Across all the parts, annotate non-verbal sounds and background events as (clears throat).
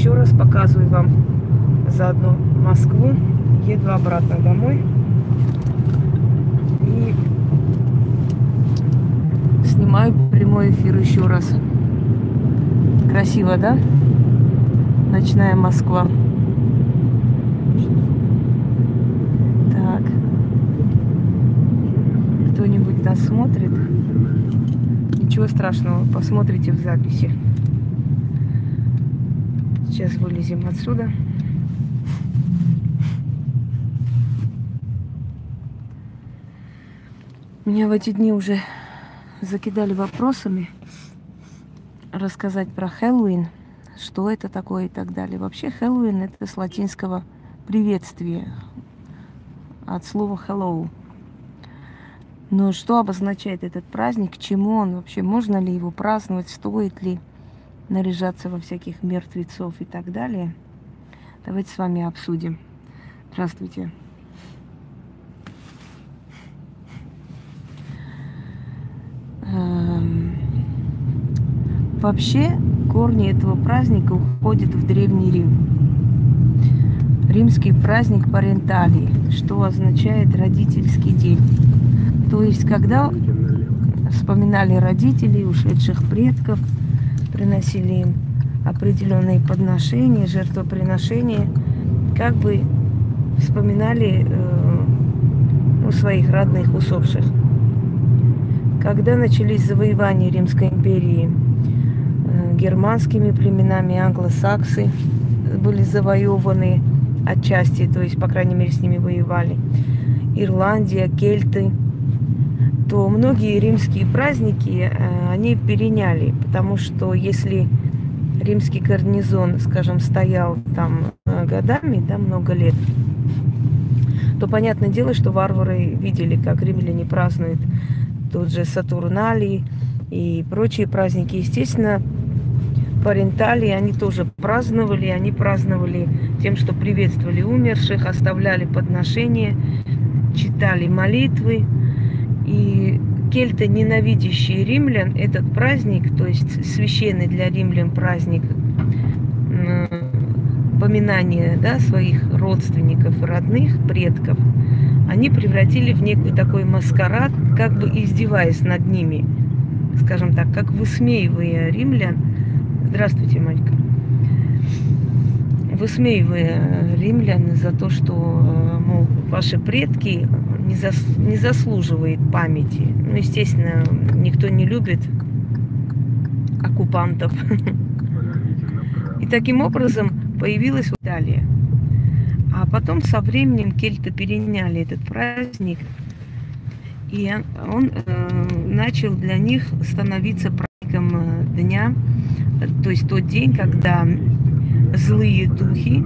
еще раз показываю вам заодно Москву. Еду обратно домой. И снимаю прямой эфир еще раз. Красиво, да? Ночная Москва. Так. Кто-нибудь нас смотрит? Ничего страшного, посмотрите в записи. Сейчас вылезем отсюда. Меня в эти дни уже закидали вопросами рассказать про Хэллоуин, что это такое и так далее. Вообще Хэллоуин это с латинского приветствие, от слова hello. Но что обозначает этот праздник, к чему он вообще, можно ли его праздновать, стоит ли наряжаться во всяких мертвецов и так далее. Давайте с вами обсудим. Здравствуйте. Эм, вообще корни этого праздника уходят в Древний Рим. Римский праздник Паренталии, что означает родительский день. То есть, когда вспоминали родителей, ушедших предков, приносили им определенные подношения, жертвоприношения, как бы вспоминали э, ну, своих родных усопших. Когда начались завоевания Римской империи э, германскими племенами, англосаксы были завоеваны отчасти, то есть, по крайней мере, с ними воевали. Ирландия, кельты, то многие римские праздники э, они переняли, потому что если римский гарнизон, скажем, стоял там э, годами, да, много лет, то понятное дело, что варвары видели, как римляне празднуют тот же Сатурналий и прочие праздники. Естественно, Паренталии они тоже праздновали, они праздновали тем, что приветствовали умерших, оставляли подношения, читали молитвы. И кельты, ненавидящие римлян, этот праздник, то есть священный для римлян праздник, поминания да, своих родственников, родных, предков, они превратили в некую такой маскарад, как бы издеваясь над ними, скажем так, как высмеивая римлян. Здравствуйте, Марька. Высмеивая римлян за то, что, мол, ваши предки не, зас, не заслуживает памяти. Ну, естественно, никто не любит оккупантов. И таким образом появилась Италия. А потом со временем кельты переняли этот праздник, и он э, начал для них становиться праздником э, дня, то есть тот день, когда злые духи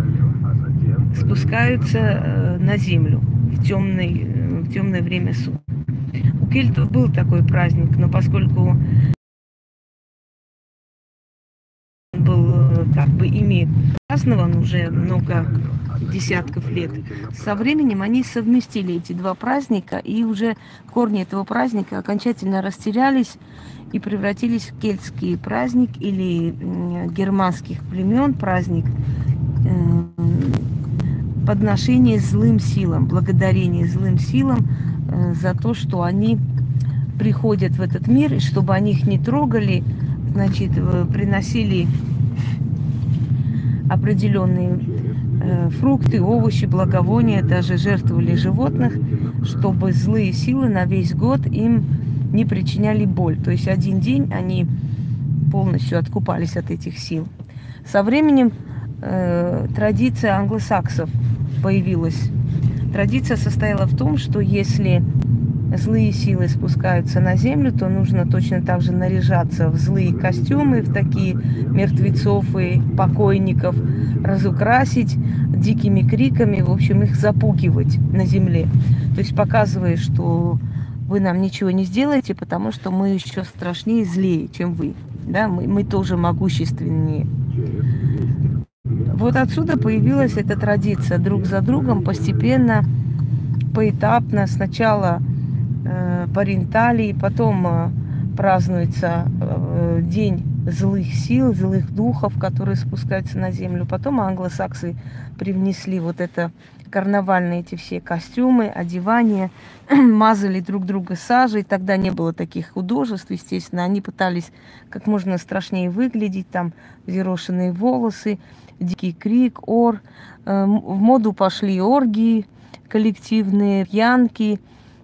спускаются э, на землю в темный в темное время суток. У кельтов был такой праздник, но поскольку он был э, как бы ими празднован уже много десятков лет, со временем они совместили эти два праздника, и уже корни этого праздника окончательно растерялись и превратились в кельтский праздник или германских племен праздник подношение злым силам, благодарение злым силам э, за то, что они приходят в этот мир, и чтобы они их не трогали, значит, э, приносили определенные э, фрукты, овощи, благовония, даже жертвовали животных, чтобы злые силы на весь год им не причиняли боль. То есть один день они полностью откупались от этих сил. Со временем э, традиция англосаксов появилась. Традиция состояла в том, что если злые силы спускаются на землю, то нужно точно так же наряжаться в злые костюмы, в такие мертвецов и покойников, разукрасить дикими криками, в общем, их запугивать на земле. То есть показывая, что вы нам ничего не сделаете, потому что мы еще страшнее и злее, чем вы. Да? Мы, мы тоже могущественнее. Вот отсюда появилась эта традиция друг за другом постепенно, поэтапно. Сначала э, паренталии, потом э, празднуется э, день злых сил, злых духов, которые спускаются на землю. Потом англосаксы привнесли вот это карнавальные эти все костюмы, одевания, (clears throat) мазали друг друга сажей. Тогда не было таких художеств, естественно. Они пытались как можно страшнее выглядеть, там взъерошенные волосы, дикий крик, ор. Эм, в моду пошли оргии коллективные, пьянки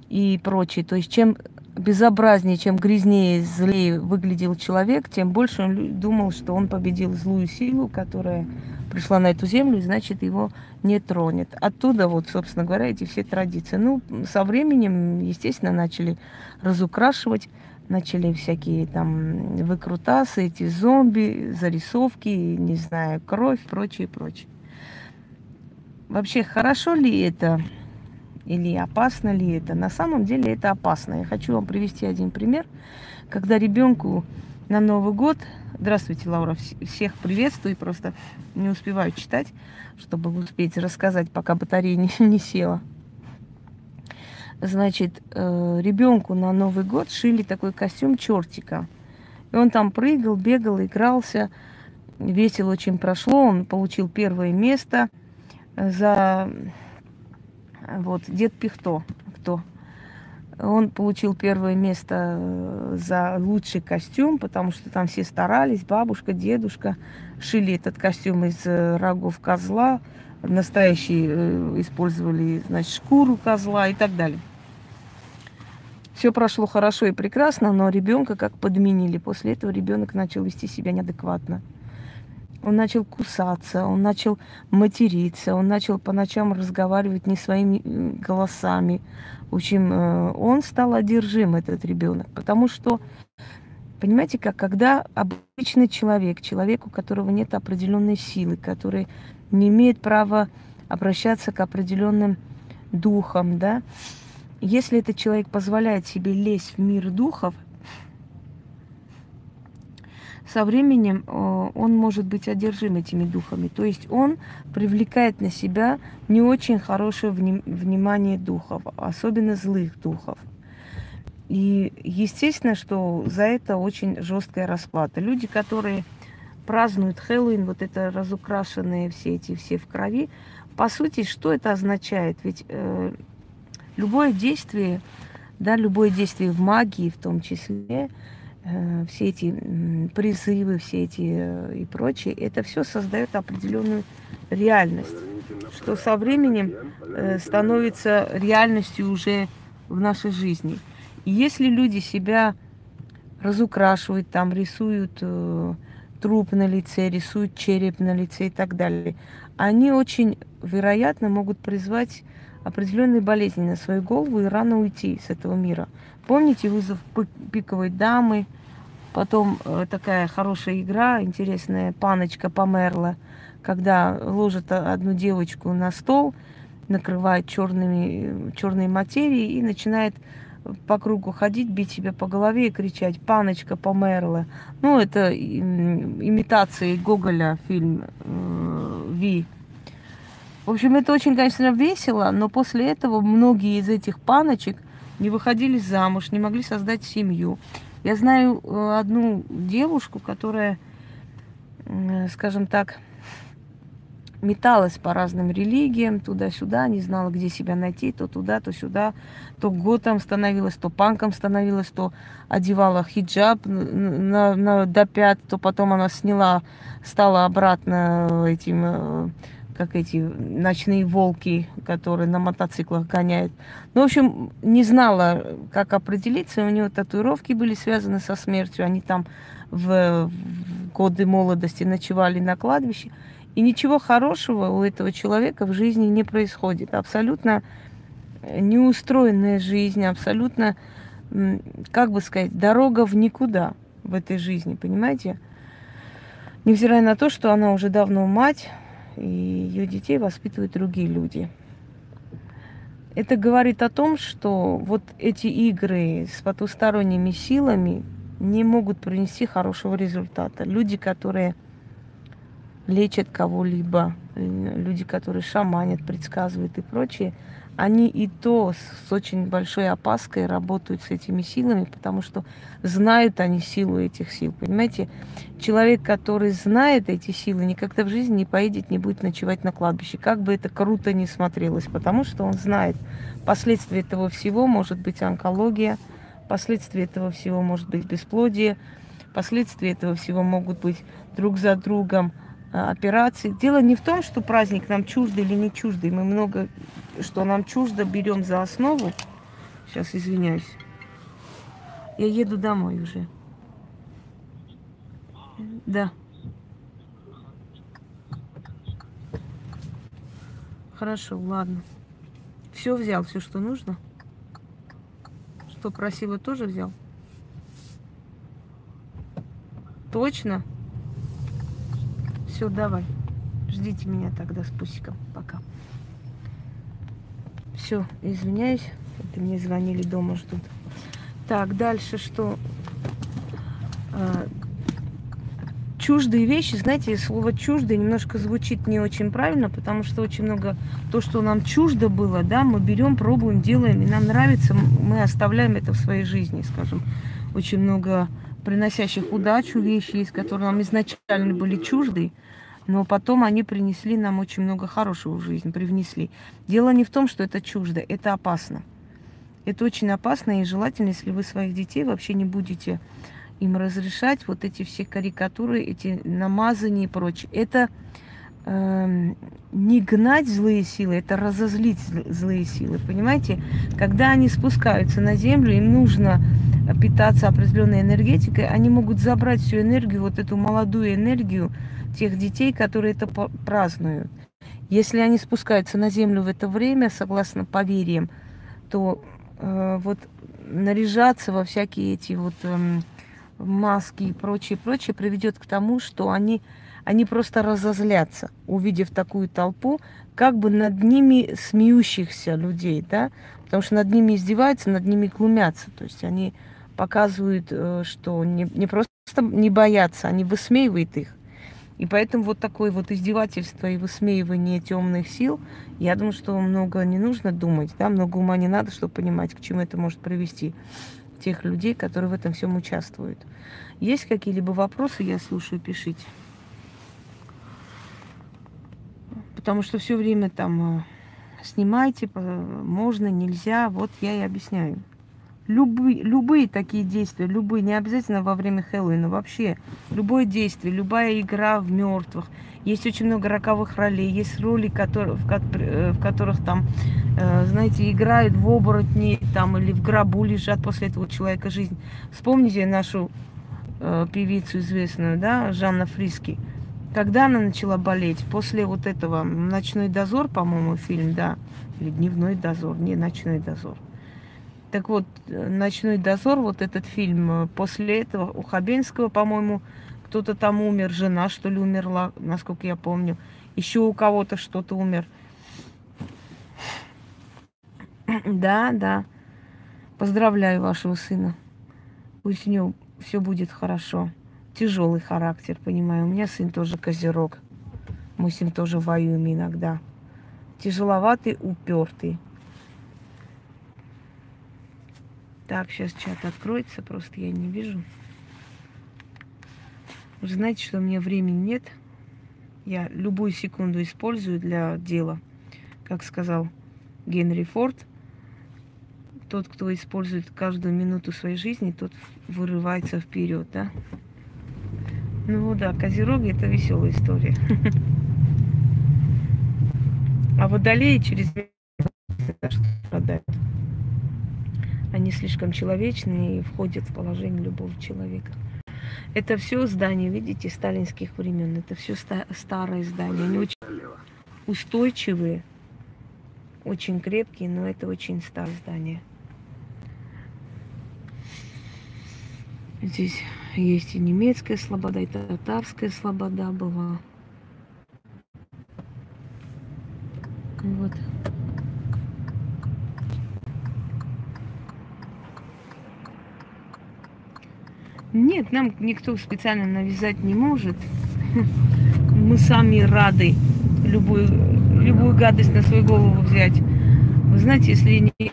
и прочее. То есть чем безобразнее, чем грязнее, злее выглядел человек, тем больше он думал, что он победил злую силу, которая пришла на эту землю, и значит его не тронет. Оттуда вот, собственно говоря, эти все традиции. Ну, со временем, естественно, начали разукрашивать, начали всякие там выкрутасы, эти зомби, зарисовки, не знаю, кровь, прочее, прочее. Вообще, хорошо ли это или опасно ли это? На самом деле это опасно. Я хочу вам привести один пример, когда ребенку на Новый год Здравствуйте, Лаура. Всех приветствую. Просто не успеваю читать, чтобы успеть рассказать, пока батарея (laughs) не, не села. Значит, э, ребенку на Новый год шили такой костюм чертика. И он там прыгал, бегал, игрался. Весело очень прошло. Он получил первое место за вот дед Пихто. Кто? Он получил первое место э, за лучший костюм, потому что там все старались, бабушка, дедушка шили этот костюм из э, рогов козла, настоящие э, использовали, значит, шкуру козла и так далее. Все прошло хорошо и прекрасно, но ребенка как подменили. После этого ребенок начал вести себя неадекватно. Он начал кусаться, он начал материться, он начал по ночам разговаривать не своими голосами. В общем, э, он стал одержим, этот ребенок, потому что, понимаете, как когда обычный человек, человек, у которого нет определенной силы, который не имеет права обращаться к определенным духам, да, если этот человек позволяет себе лезть в мир духов – со временем э, он может быть одержим этими духами. То есть он привлекает на себя не очень хорошее внимание духов, особенно злых духов. И естественно, что за это очень жесткая расплата. Люди, которые празднуют Хэллоуин, вот это разукрашенные все эти все в крови, по сути, что это означает? Ведь э, любое действие, да, любое действие в магии в том числе, Э, все эти призывы, все эти э, и прочее, это все создает определенную реальность, что со временем э, становится реальностью уже в нашей жизни. И если люди себя разукрашивают, там рисуют труп на лице, рисуют череп на лице и так далее, они очень вероятно могут призвать определенные болезни на свою голову и рано уйти с этого мира. Помните вызов пиковой дамы? Потом э, такая хорошая игра, интересная, паночка померла, когда ложат одну девочку на стол, накрывает черными, черной материей и начинает по кругу ходить, бить себя по голове и кричать «Паночка померла». Ну, это имитация Гоголя фильм э, «Ви». В общем, это очень, конечно, весело, но после этого многие из этих паночек не выходили замуж, не могли создать семью. Я знаю э, одну девушку, которая, скажем так, металась по разным религиям, туда-сюда, не знала, где себя найти, то туда, то сюда, то готом становилась, то панком становилась, то одевала хиджаб на, на, до пят, то потом она сняла, стала обратно этим э, как эти ночные волки, которые на мотоциклах гоняют. Ну, в общем, не знала, как определиться. У нее татуировки были связаны со смертью. Они там в, в годы молодости ночевали на кладбище. И ничего хорошего у этого человека в жизни не происходит. Абсолютно неустроенная жизнь, абсолютно, как бы сказать, дорога в никуда в этой жизни, понимаете? Невзирая на то, что она уже давно мать, и ее детей воспитывают другие люди. Это говорит о том, что вот эти игры с потусторонними силами не могут принести хорошего результата. Люди, которые лечат кого-либо, люди, которые шаманят, предсказывают и прочее, они и то с очень большой опаской работают с этими силами, потому что знают они силу этих сил. Понимаете, человек, который знает эти силы, никогда в жизни не поедет, не будет ночевать на кладбище. Как бы это круто ни смотрелось, потому что он знает, последствия этого всего может быть онкология, последствия этого всего может быть бесплодие, последствия этого всего могут быть друг за другом а, операции. Дело не в том, что праздник нам чуждый или не чуждый. Мы много, что нам чуждо, берем за основу. Сейчас извиняюсь. Я еду домой уже. Да. Хорошо, ладно. Все взял, все, что нужно. Что просила, тоже взял. Точно? Все, давай. Ждите меня тогда с пусиком. Пока. Все, извиняюсь. Это мне звонили дома, ждут. Так, дальше что? А, чуждые вещи, знаете, слово чуждые немножко звучит не очень правильно, потому что очень много то, что нам чуждо было, да, мы берем, пробуем, делаем, и нам нравится, мы оставляем это в своей жизни, скажем. Очень много приносящих удачу вещи есть, которые нам изначально были чужды, но потом они принесли нам очень много хорошего в жизнь, привнесли. Дело не в том, что это чуждо, это опасно. Это очень опасно, и желательно, если вы своих детей вообще не будете им разрешать вот эти все карикатуры, эти намазания и прочее. Это э, не гнать злые силы, это разозлить злые силы, понимаете? Когда они спускаются на землю, им нужно питаться определенной энергетикой, они могут забрать всю энергию, вот эту молодую энергию, тех детей, которые это празднуют. Если они спускаются на землю в это время, согласно поверьям, то э, вот наряжаться во всякие эти вот э, маски и прочее, прочее приведет к тому, что они, они просто разозлятся, увидев такую толпу, как бы над ними смеющихся людей, да, потому что над ними издеваются, над ними глумятся, то есть они показывают, э, что не, не просто не боятся, они высмеивают их. И поэтому вот такое вот издевательство и высмеивание темных сил, я думаю, что много не нужно думать, да, много ума не надо, чтобы понимать, к чему это может привести тех людей, которые в этом всем участвуют. Есть какие-либо вопросы, я слушаю, пишите. Потому что все время там э, снимайте, можно, нельзя, вот я и объясняю любые, любые такие действия, любые, не обязательно во время Хэллоуина, вообще любое действие, любая игра в мертвых. Есть очень много роковых ролей, есть роли, которые, в, э, в которых там, э, знаете, играют в оборотни там, или в гробу лежат после этого человека жизнь. Вспомните нашу э, певицу известную, да, Жанна Фриски. Когда она начала болеть? После вот этого «Ночной дозор», по-моему, фильм, да, или «Дневной дозор», не «Ночной дозор». Так вот, «Ночной дозор», вот этот фильм, э, после этого у Хабенского, по-моему, кто-то там умер, жена, что ли, умерла, насколько я помню. Еще у кого-то что-то умер. (clears throat) Да, да. Поздравляю вашего сына. Пусть у него все будет хорошо. Тяжелый характер, понимаю. У меня сын тоже козерог. Мы с ним тоже воюем иногда. Тяжеловатый, упертый. Так, сейчас чат откроется, просто я не вижу. Вы знаете, что у меня времени нет. Я любую секунду использую для дела. Как сказал Генри Форд, тот, кто использует каждую минуту своей жизни, тот вырывается вперед, да? Ну да, Козероги это веселая история. (laughs) А водолеи через страдают. Они слишком человечные и входят в положение любого человека. Это все здания, видите, сталинских времен. Это все старые здания. Они очень устойчивые, очень крепкие, но это очень старые здания. Здесь есть и немецкая слобода, и татарская слобода была. Вот. Нет, нам никто специально навязать не может. Мы сами рады любую, любую гадость на свою голову взять. Вы знаете, если не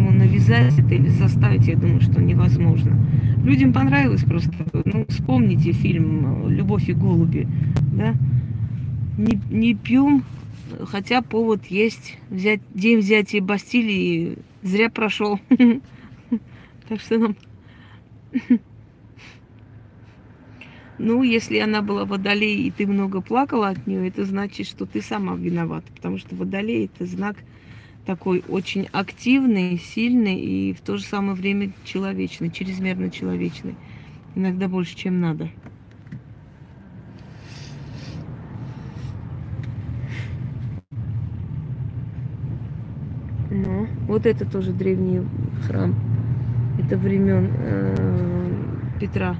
ему навязать это или заставить, я думаю, что невозможно. Людям понравилось просто. Ну, вспомните фильм «Любовь и голуби». Да? Не, не пьем, хотя повод есть. Взять, день взятия Бастилии зря прошел. (laughs) Так что нам... (laughs) Ну, если она была водолей, и ты много плакала от нее, это значит, что ты сама виновата. Потому что водолей это знак такой очень активный, сильный и в то же самое время человечный, чрезмерно человечный. Иногда больше, чем надо. Ну, вот это тоже древний храм. Это времен э, Петра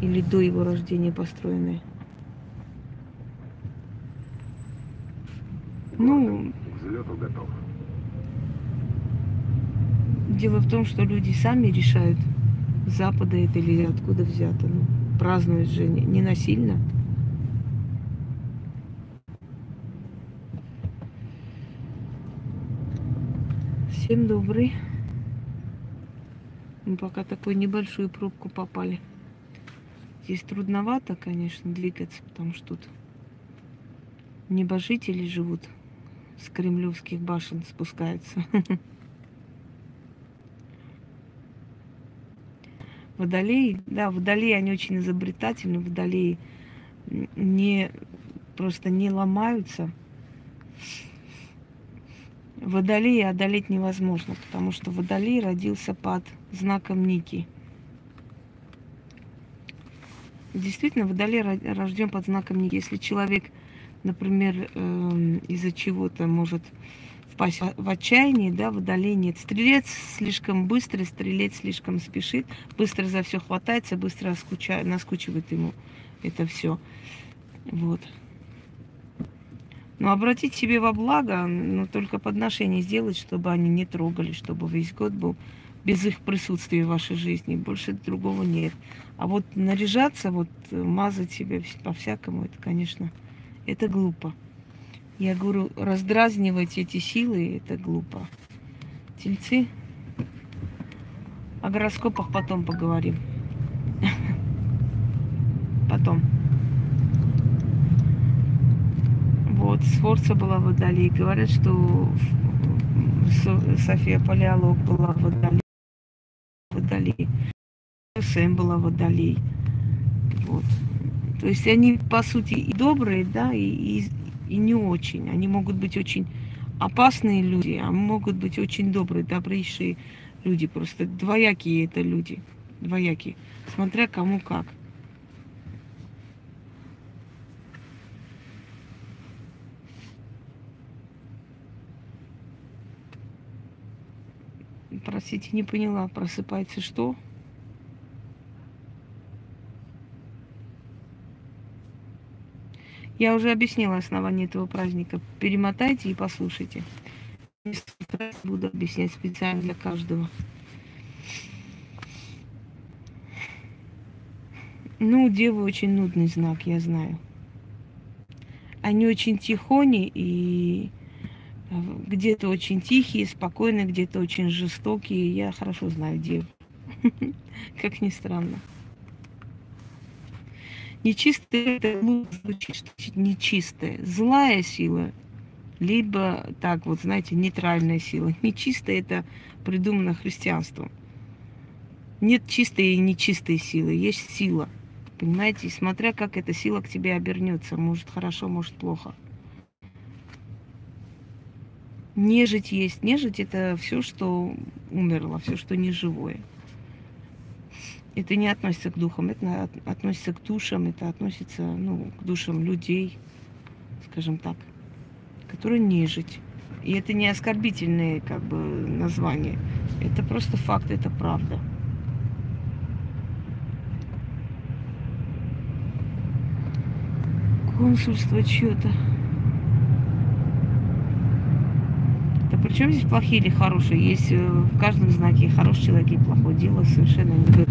или до его рождения построенный. Ну, Дело в том, что люди сами решают, Запада это или откуда взято. Ну, празднуют же не, не насильно. Всем добрый. Мы пока такую небольшую пробку попали. Здесь трудновато, конечно, двигаться, потому что тут небожители живут с кремлевских башен спускаются. (laughs) Водолеи, да, водолеи, они очень изобретательны, водолеи не, просто не ломаются. Водолеи одолеть невозможно, потому что водолей родился под знаком Ники. Действительно, водолей рожден под знаком Ники. Если человек например, эм, из-за чего-то может впасть в отчаяние, да, водолей нет. Стрелец слишком быстро, стрелец слишком спешит, быстро за все хватается, быстро скуча... наскучивает ему это все. Вот. Но обратить себе во благо, но только подношение сделать, чтобы они не трогали, чтобы весь год был без их присутствия в вашей жизни. Больше другого нет. А вот наряжаться, вот мазать себя по-всякому, это, конечно, это глупо. Я говорю, раздразнивать эти силы, это глупо. Тельцы. О гороскопах потом поговорим. (laughs) Потом. Вот, Сфорца была в. Говорят, что София Палеолог была в Водолей. Сэм была Водолей. Вот. То есть они, по сути, и добрые, да, и, и, и не очень. Они могут быть очень опасные люди, а могут быть очень добрые, добрейшие люди. Просто двоякие это люди. Двоякие. Смотря кому как. Простите, не поняла. Просыпается что? Я уже объяснила основание этого праздника. Перемотайте и послушайте. Буду объяснять специально для каждого. Ну, девы очень нудный знак, я знаю. Они очень тихони и э, где-то очень тихие, спокойные, где-то очень жестокие. Я хорошо знаю дев. (laughs) Как ни странно. Нечистая это звучит, нечистая. Злая сила, либо так вот, знаете, нейтральная сила. Нечистая это придумано христианством. Нет чистой и нечистой силы, есть сила. Понимаете, и смотря как эта сила к тебе обернется, может хорошо, может плохо. Нежить есть. Нежить это все, что умерло, все, что неживое. Это не относится к духам, это относится к душам, это относится ну, к душам людей, скажем так, которые нежить. И это не оскорбительные как бы названия. Это просто факт, это правда. Консульство что-то. Чем здесь плохие или хорошие? Есть э, в каждом знаке хороший человек и плохой. Дело совершенно не в.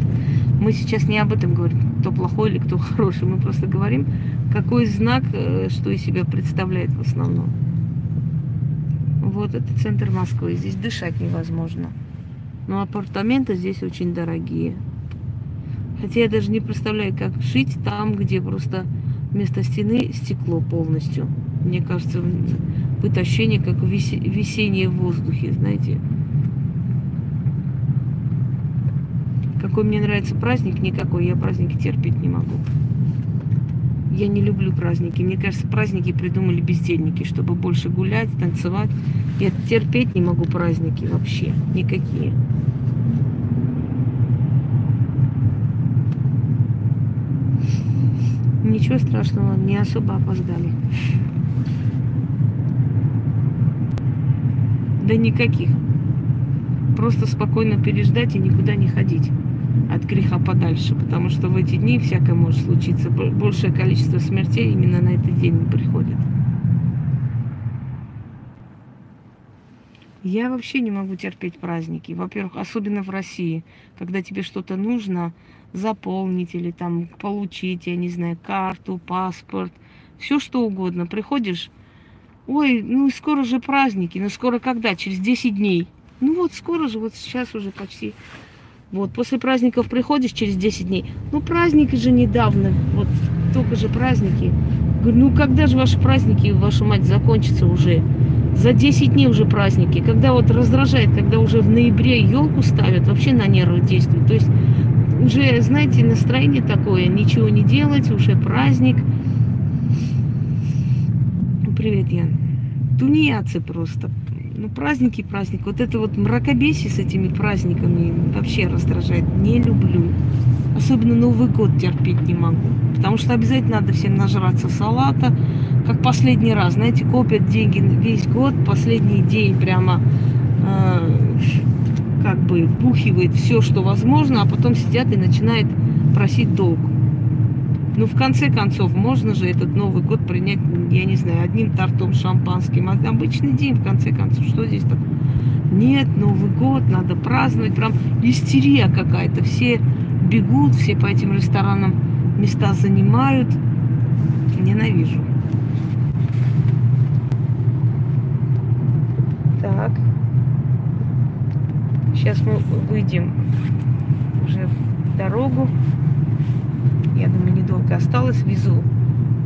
Мы сейчас не об этом говорим, кто плохой или кто (laughs) хороший. Мы просто говорим, какой знак, э, что из себя представляет в основном. Вот это центр Москвы. Здесь дышать невозможно. Но апартаменты здесь очень дорогие. Хотя я даже не представляю, как жить там, где просто вместо стены стекло полностью. Мне кажется, будет ощущение, как весеннее в воздухе, знаете. Какой мне нравится праздник, никакой. Я праздники терпеть не могу. Я не люблю праздники. Мне кажется, праздники придумали бездельники, чтобы больше гулять, танцевать. Я терпеть не могу праздники вообще. Никакие. Ничего страшного, не особо опоздали. Да никаких. Просто спокойно переждать и никуда не ходить от греха подальше, потому что в эти дни всякое может случиться. Большее количество смертей именно на этот день приходит. Я вообще не могу терпеть праздники. Во-первых, особенно в России, когда тебе что-то нужно заполнить или там получить, я не знаю, карту, паспорт, все что угодно. Приходишь, ой, ну скоро же праздники, ну скоро когда? Через 10 дней. Ну вот скоро же, вот сейчас уже почти вот, после праздников приходишь через 10 дней. Ну, праздники же недавно, вот только же праздники. Говорю, ну когда же ваши праздники, ваша мать, закончатся уже? За 10 дней уже праздники. Когда вот раздражает, когда уже в ноябре елку ставят, вообще на нервы действует. То есть уже, знаете, настроение такое, ничего не делать, уже праздник. Привет, Ян. Тунеядцы просто ну, праздники, праздник. Вот это вот мракобесие с этими праздниками вообще раздражает. Не люблю. Особенно Новый год терпеть не могу. Потому что обязательно надо всем нажраться салата. Как последний раз, знаете, копят деньги весь год, последний день прямо э, как бы вбухивает все, что возможно, а потом сидят и начинают просить долг. Ну, в конце концов, можно же этот Новый год принять, я не знаю, одним тортом шампанским. Обычный день, в конце концов. Что здесь такое? Нет, Новый год, надо праздновать. Прям истерия какая-то. Все бегут, все по этим ресторанам места занимают. Ненавижу. Так. Сейчас мы выйдем уже в дорогу. Я думаю, недолго осталось. Везу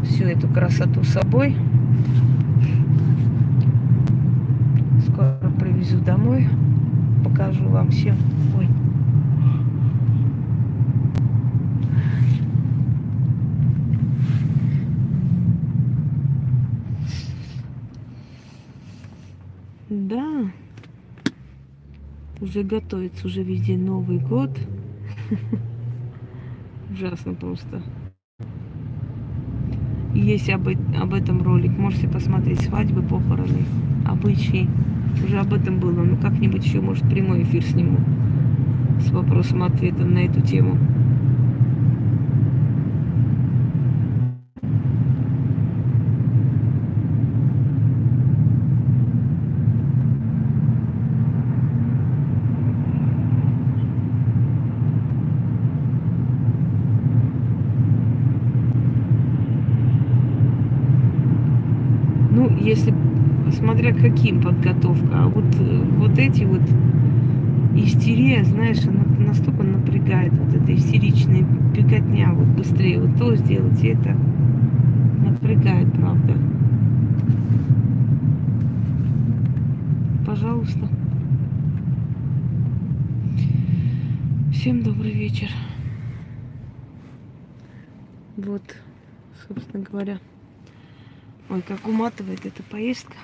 всю эту красоту с собой. Скоро привезу домой. Покажу вам всем. Ой. Да, уже готовится, уже везде Новый год. (laughs) ужасно просто. Есть об, об этом ролик, можете посмотреть свадьбы, похороны, обычаи. Уже об этом было, ну как-нибудь еще, может, прямой эфир сниму с вопросом-ответом на эту тему. Если смотря каким подготовка. А вот, вот эти вот истерия, знаешь, она настолько напрягает, вот эта истеричная беготня, вот быстрее вот то сделать, это напрягает, правда. Пожалуйста. Всем добрый вечер. Вот, собственно говоря. Ой, как уматывает эта поездка.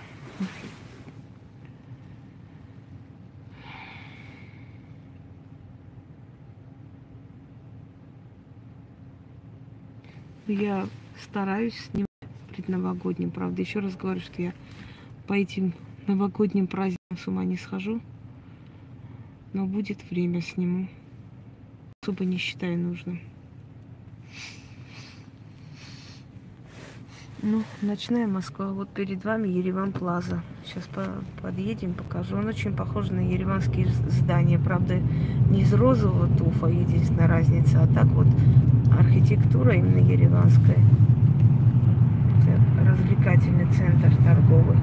Я стараюсь снимать предновогодним. Правда, еще раз говорю, что я по этим новогодним праздникам с ума не схожу. Но будет время сниму. Особо не считаю нужным. Ну, ночная Москва. Вот перед вами Ереван Плаза. Сейчас по подъедем, покажу. Он очень похож на ереванские здания. Правда, не из розового туфа, единственная разница, а так вот архитектура именно ереванская. Это развлекательный центр торговый.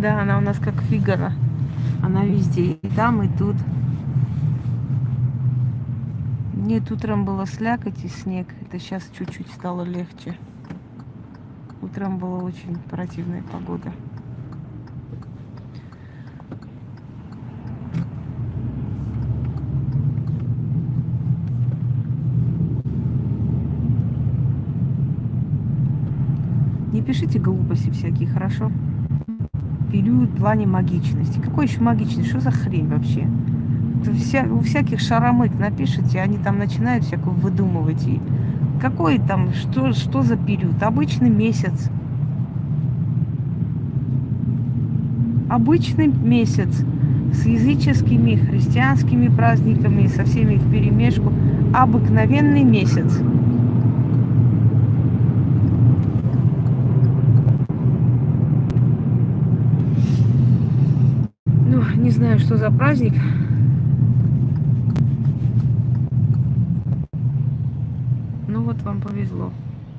Да, она у Фигаро. Она везде. И там, и тут. Нет, утром было слякоть и снег. Это сейчас чуть-чуть стало легче. Утром была очень противная погода. Не пишите глупости всякие, хорошо? Период в плане магичности. Какой еще магичность? Что за хрень вообще? вся, у всяких шаромык напишите, они там начинают всякую выдумывать. И какой там, что, что за период? Обычный месяц. Обычный месяц с языческими, христианскими праздниками, со всеми в перемешку. Обыкновенный месяц. Ну, за праздник. вам повезло,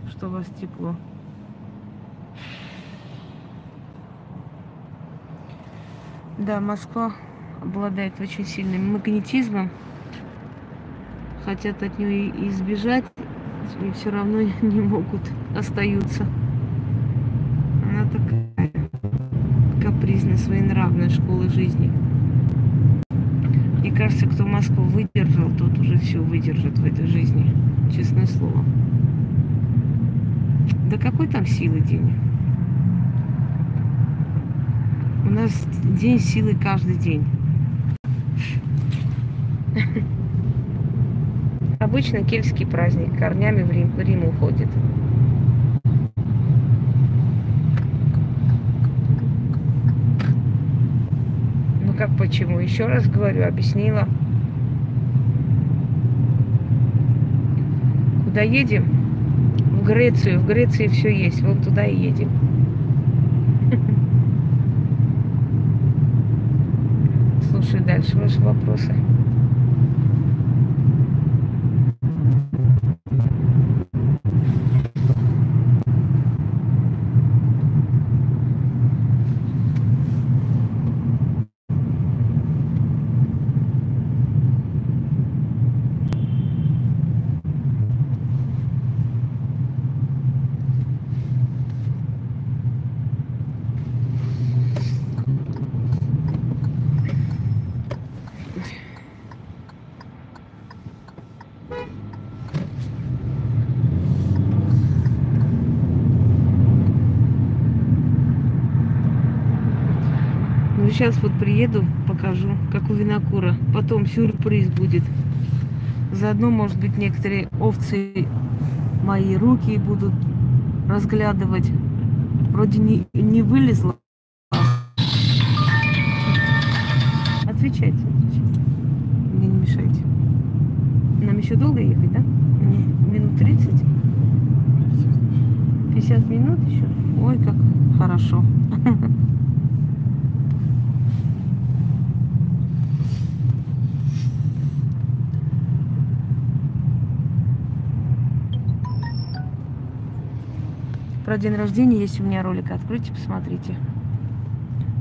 что у вас тепло. Да, Москва обладает очень сильным магнетизмом. Хотят от нее избежать, и все равно (laughs) не могут, остаются. Она такая капризная, своенравная школа жизни. Кажется, кто Москву выдержал, тот уже все выдержит в этой жизни. Честное слово. Да какой там силы день? У нас день силы каждый день. Обычно кельтский праздник корнями в Рим, в Рим уходит. Ну как почему? Еще раз говорю, объяснила. Куда едем? в Грецию. В Греции все есть. Вот туда и едем. (laughs) Слушай дальше ваши вопросы. Сейчас вот приеду, покажу, как у винокура. Потом сюрприз будет. Заодно, может быть, некоторые овцы мои руки будут разглядывать. Вроде не, не вылезла. Отвечайте. Мне не мешайте. Нам еще долго ехать, да? Минут 30? 50 минут еще? Ой, как хорошо. Про день рождения есть у меня ролик. Откройте, посмотрите.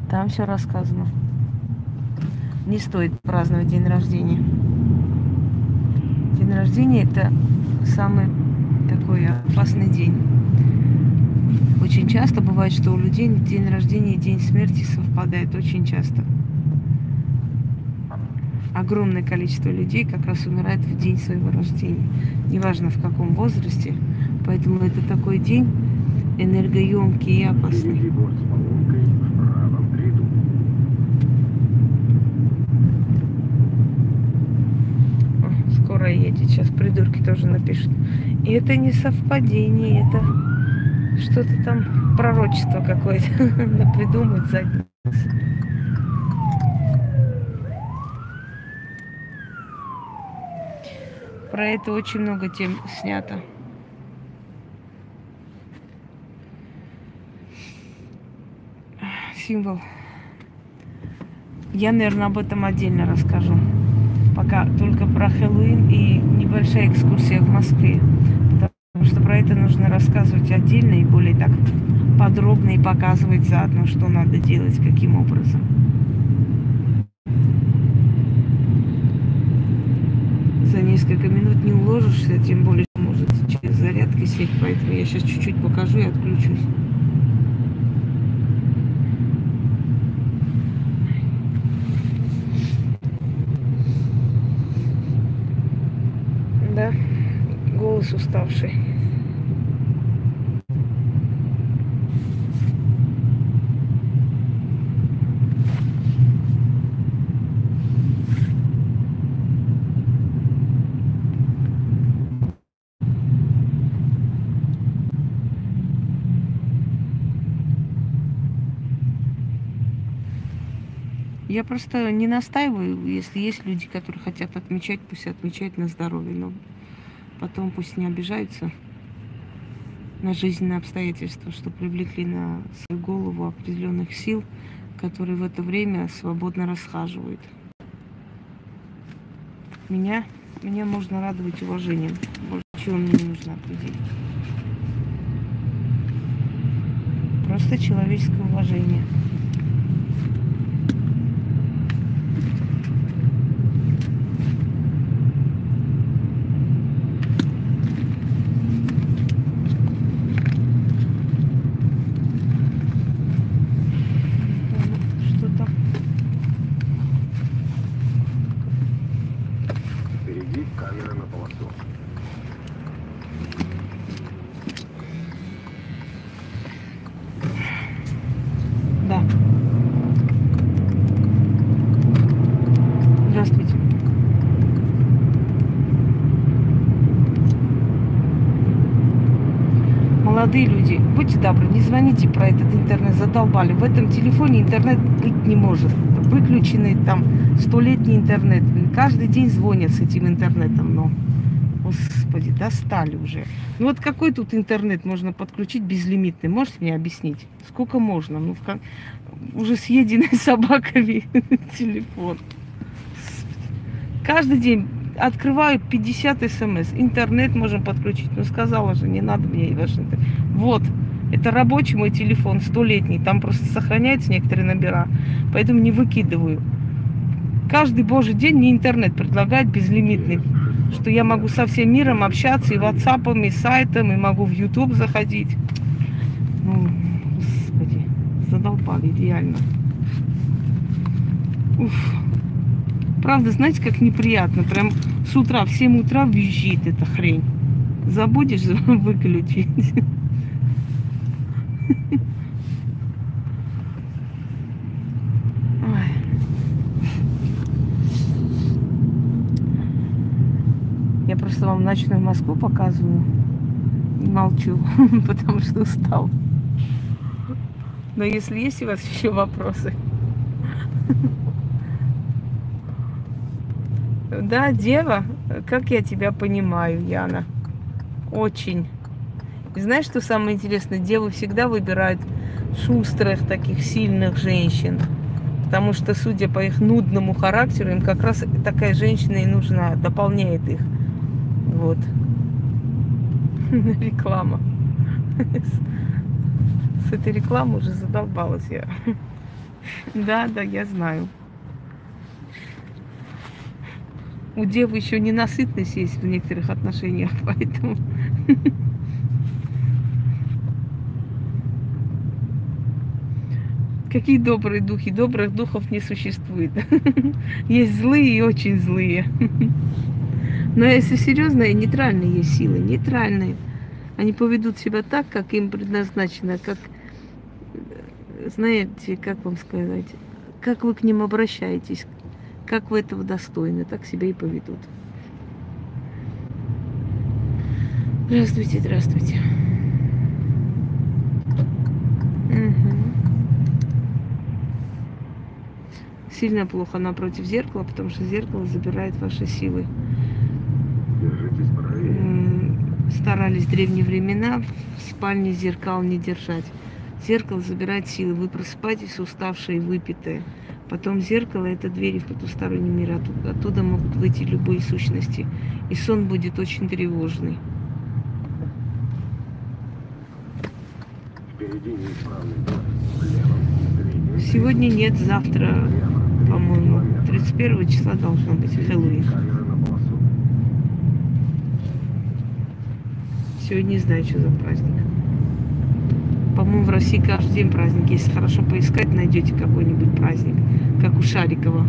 Там все рассказано. Не стоит праздновать день рождения. День рождения это самый такой опасный день. Очень часто бывает, что у людей день рождения и день смерти совпадает очень часто. Огромное количество людей как раз умирает в день своего рождения. Неважно в каком возрасте. Поэтому это такой день, энергоемкий и опасный. скоро едет, сейчас придурки тоже напишут. И это не совпадение, это что-то там пророчество какое-то (laughs) придумать задницу. Про это очень много тем снято. Символ. Я, наверное, об этом отдельно расскажу. Пока только про Хэллоуин и небольшая экскурсия в Москве. Потому что про это нужно рассказывать отдельно и более так подробно и показывать заодно, что надо делать, каким образом. За несколько минут не уложишься, тем более может через зарядки сеть, поэтому я сейчас чуть-чуть покажу и отключусь. Да, голос уставший. Я просто не настаиваю, если есть люди, которые хотят отмечать, пусть отмечают на здоровье, но потом пусть не обижаются на жизненные обстоятельства, что привлекли на свою голову определенных сил, которые в это время свободно расхаживают. Меня, меня можно радовать уважением. Больше чего мне не нужно от людей. Просто человеческое уважение. Будьте добры, не звоните про этот интернет, задолбали. В этом телефоне интернет быть не может. Выключенный там столетний интернет. Каждый день звонят с этим интернетом, но... Господи, достали уже. Ну вот какой тут интернет можно подключить безлимитный? Можете мне объяснить? Сколько можно? Ну, в... уже съеденный (laughs) собаками телефон. Каждый день открываю 50 смс. Интернет можем подключить. Ну, сказала же, не надо мне ваш интернет. Вот, это рабочий мой телефон, столетний. Там просто сохраняются некоторые номера. Поэтому не выкидываю. Каждый божий день мне интернет предлагает безлимитный. Что я могу со всем миром общаться и ватсапом, и сайтом, и могу в YouTube заходить. Ну, господи, задолбали, реально. Уф. Правда, знаете, как неприятно. Прям с утра, в 7 утра визжит эта хрень. Забудешь (laughs) выключить. Я просто вам ночную Москву показываю. И молчу, (laughs) потому что устал. Но если есть у вас еще вопросы, (laughs) Да, дева, как я тебя понимаю, Яна. Очень. И знаешь, что самое интересное? Девы всегда выбирают шустрых, таких сильных женщин. Потому что, судя по их нудному характеру, им как раз такая женщина и нужна, дополняет их. Вот. (laughs) Реклама. С этой рекламой уже задолбалась я. (laughs) Да, да, я знаю. у девы еще ненасытность есть в некоторых отношениях, (laughs) поэтому... Какие добрые духи? Добрых духов не существует. (laughs) Есть злые и очень злые. (laughs) Но если серьезно, нейтральные есть силы, нейтральные. Они поведут себя так, как им предназначено, как, знаете, как вам сказать, как вы к ним обращаетесь, как вы этого достойны, так себя и поведут. Здравствуйте, здравствуйте. Сильно плохо напротив зеркала, потому что зеркало забирает ваши силы. Старались в древние времена в спальне зеркал не держать. Зеркало забирает силы. Вы просыпаетесь уставшие, выпитые. Потом зеркало – это двери в потусторонний мир. Оттуда, оттуда могут выйти любые сущности. И сон будет очень тревожный. Сегодня нет, завтра, по-моему, 31 числа должно быть Хэллоуин. Сегодня не знаю, что за праздник. По-моему, в России каждый день праздник. Если хорошо поискать, найдете какой-нибудь праздник, как у Шарикова.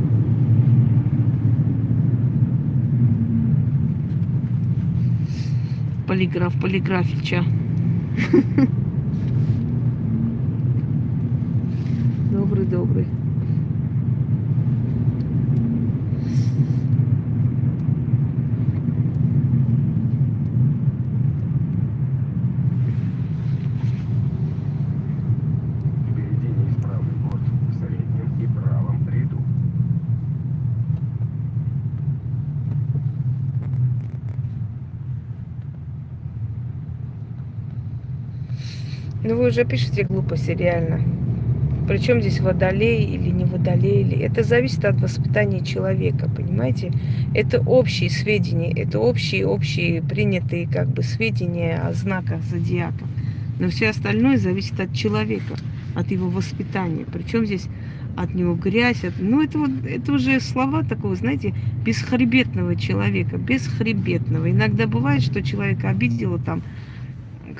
Полиграф, полиграфича. (laughs) Добрый, добрый. Ну вы уже пишете глупости, реально. Причем здесь водолей или не водолей. Или... Это зависит от воспитания человека, понимаете? Это общие сведения, это общие, общие принятые как бы сведения о знаках зодиака. Но все остальное зависит от человека, от его воспитания. Причем здесь от него грязь. От... Ну, это, вот, это уже слова такого, знаете, бесхребетного человека, бесхребетного. Иногда бывает, что человека обидело там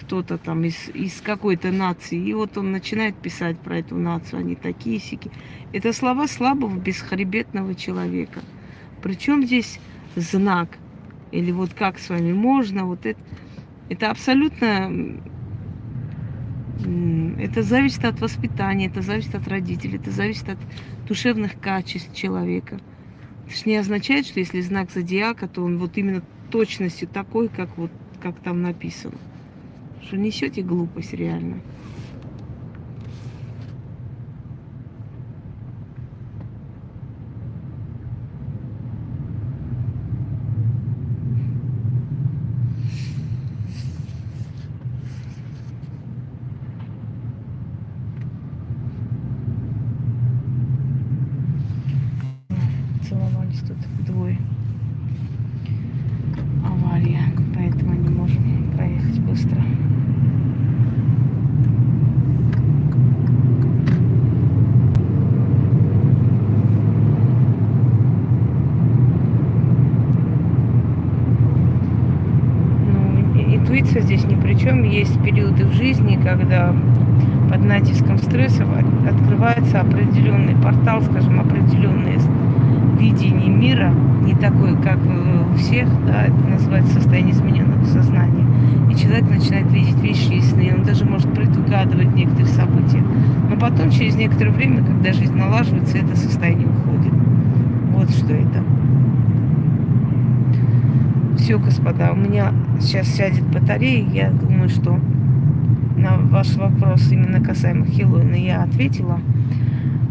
кто-то там из, из какой-то нации, и вот он начинает писать про эту нацию, они такие сики. Это слова слабого, бесхребетного человека. Причем здесь знак, или вот как с вами можно, вот это, это абсолютно, это зависит от воспитания, это зависит от родителей, это зависит от душевных качеств человека. Это же не означает, что если знак зодиака, то он вот именно точностью такой, как вот как там написано что несете глупость реально. Целовались тут двое. Авария, поэтому не можем проехать быстро. интуиция здесь ни при чем. Есть периоды в жизни, когда под натиском стресса открывается определенный портал, скажем, определенное видение мира, не такое, как у всех, да, это называется состояние измененного сознания. И человек начинает видеть вещи ясные, он даже может предугадывать некоторые события. Но потом, через некоторое время, когда жизнь налаживается, это состояние уходит. Вот что это. Все, господа, у меня сейчас сядет батарея. Я думаю, что на ваш вопрос именно касаемо Хэллоуина я ответила.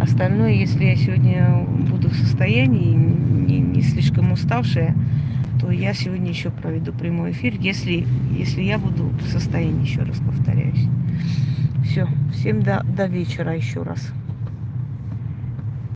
Остальное, если я сегодня буду в состоянии, не, не слишком уставшая, то я сегодня еще проведу прямой эфир, если, если я буду в состоянии, еще раз повторяюсь. Все, всем до, до вечера еще раз.